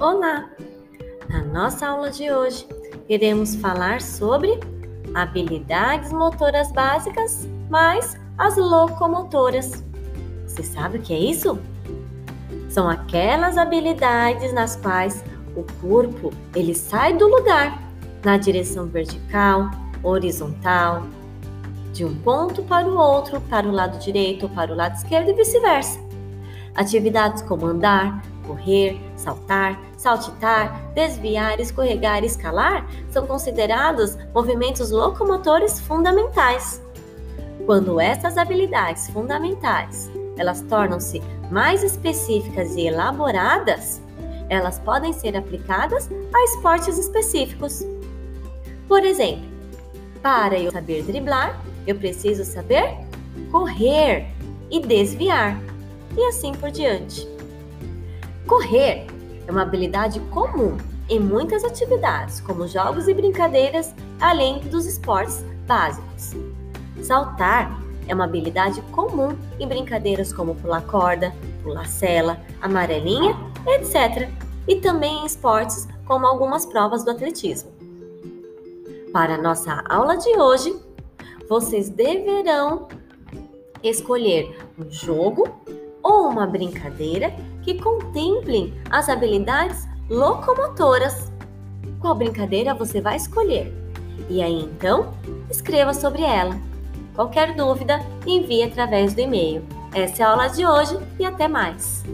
Olá! Na nossa aula de hoje, iremos falar sobre habilidades motoras básicas mais as locomotoras. Você sabe o que é isso? São aquelas habilidades nas quais o corpo ele sai do lugar na direção vertical, horizontal, de um ponto para o outro, para o lado direito ou para o lado esquerdo e vice-versa. Atividades como andar, correr, saltar, saltitar, desviar, escorregar e escalar são considerados movimentos locomotores fundamentais. Quando essas habilidades fundamentais elas tornam-se mais específicas e elaboradas, elas podem ser aplicadas a esportes específicos. Por exemplo, para eu saber driblar, eu preciso saber correr e desviar, e assim por diante. Correr é uma habilidade comum em muitas atividades, como jogos e brincadeiras, além dos esportes básicos. Saltar é uma habilidade comum em brincadeiras como pular corda, pular cela, amarelinha, etc. E também em esportes como algumas provas do atletismo. Para nossa aula de hoje, vocês deverão escolher um jogo ou uma brincadeira que contemplem as habilidades locomotoras. Qual brincadeira você vai escolher? E aí então, escreva sobre ela. Qualquer dúvida, envie através do e-mail. Essa é a aula de hoje e até mais!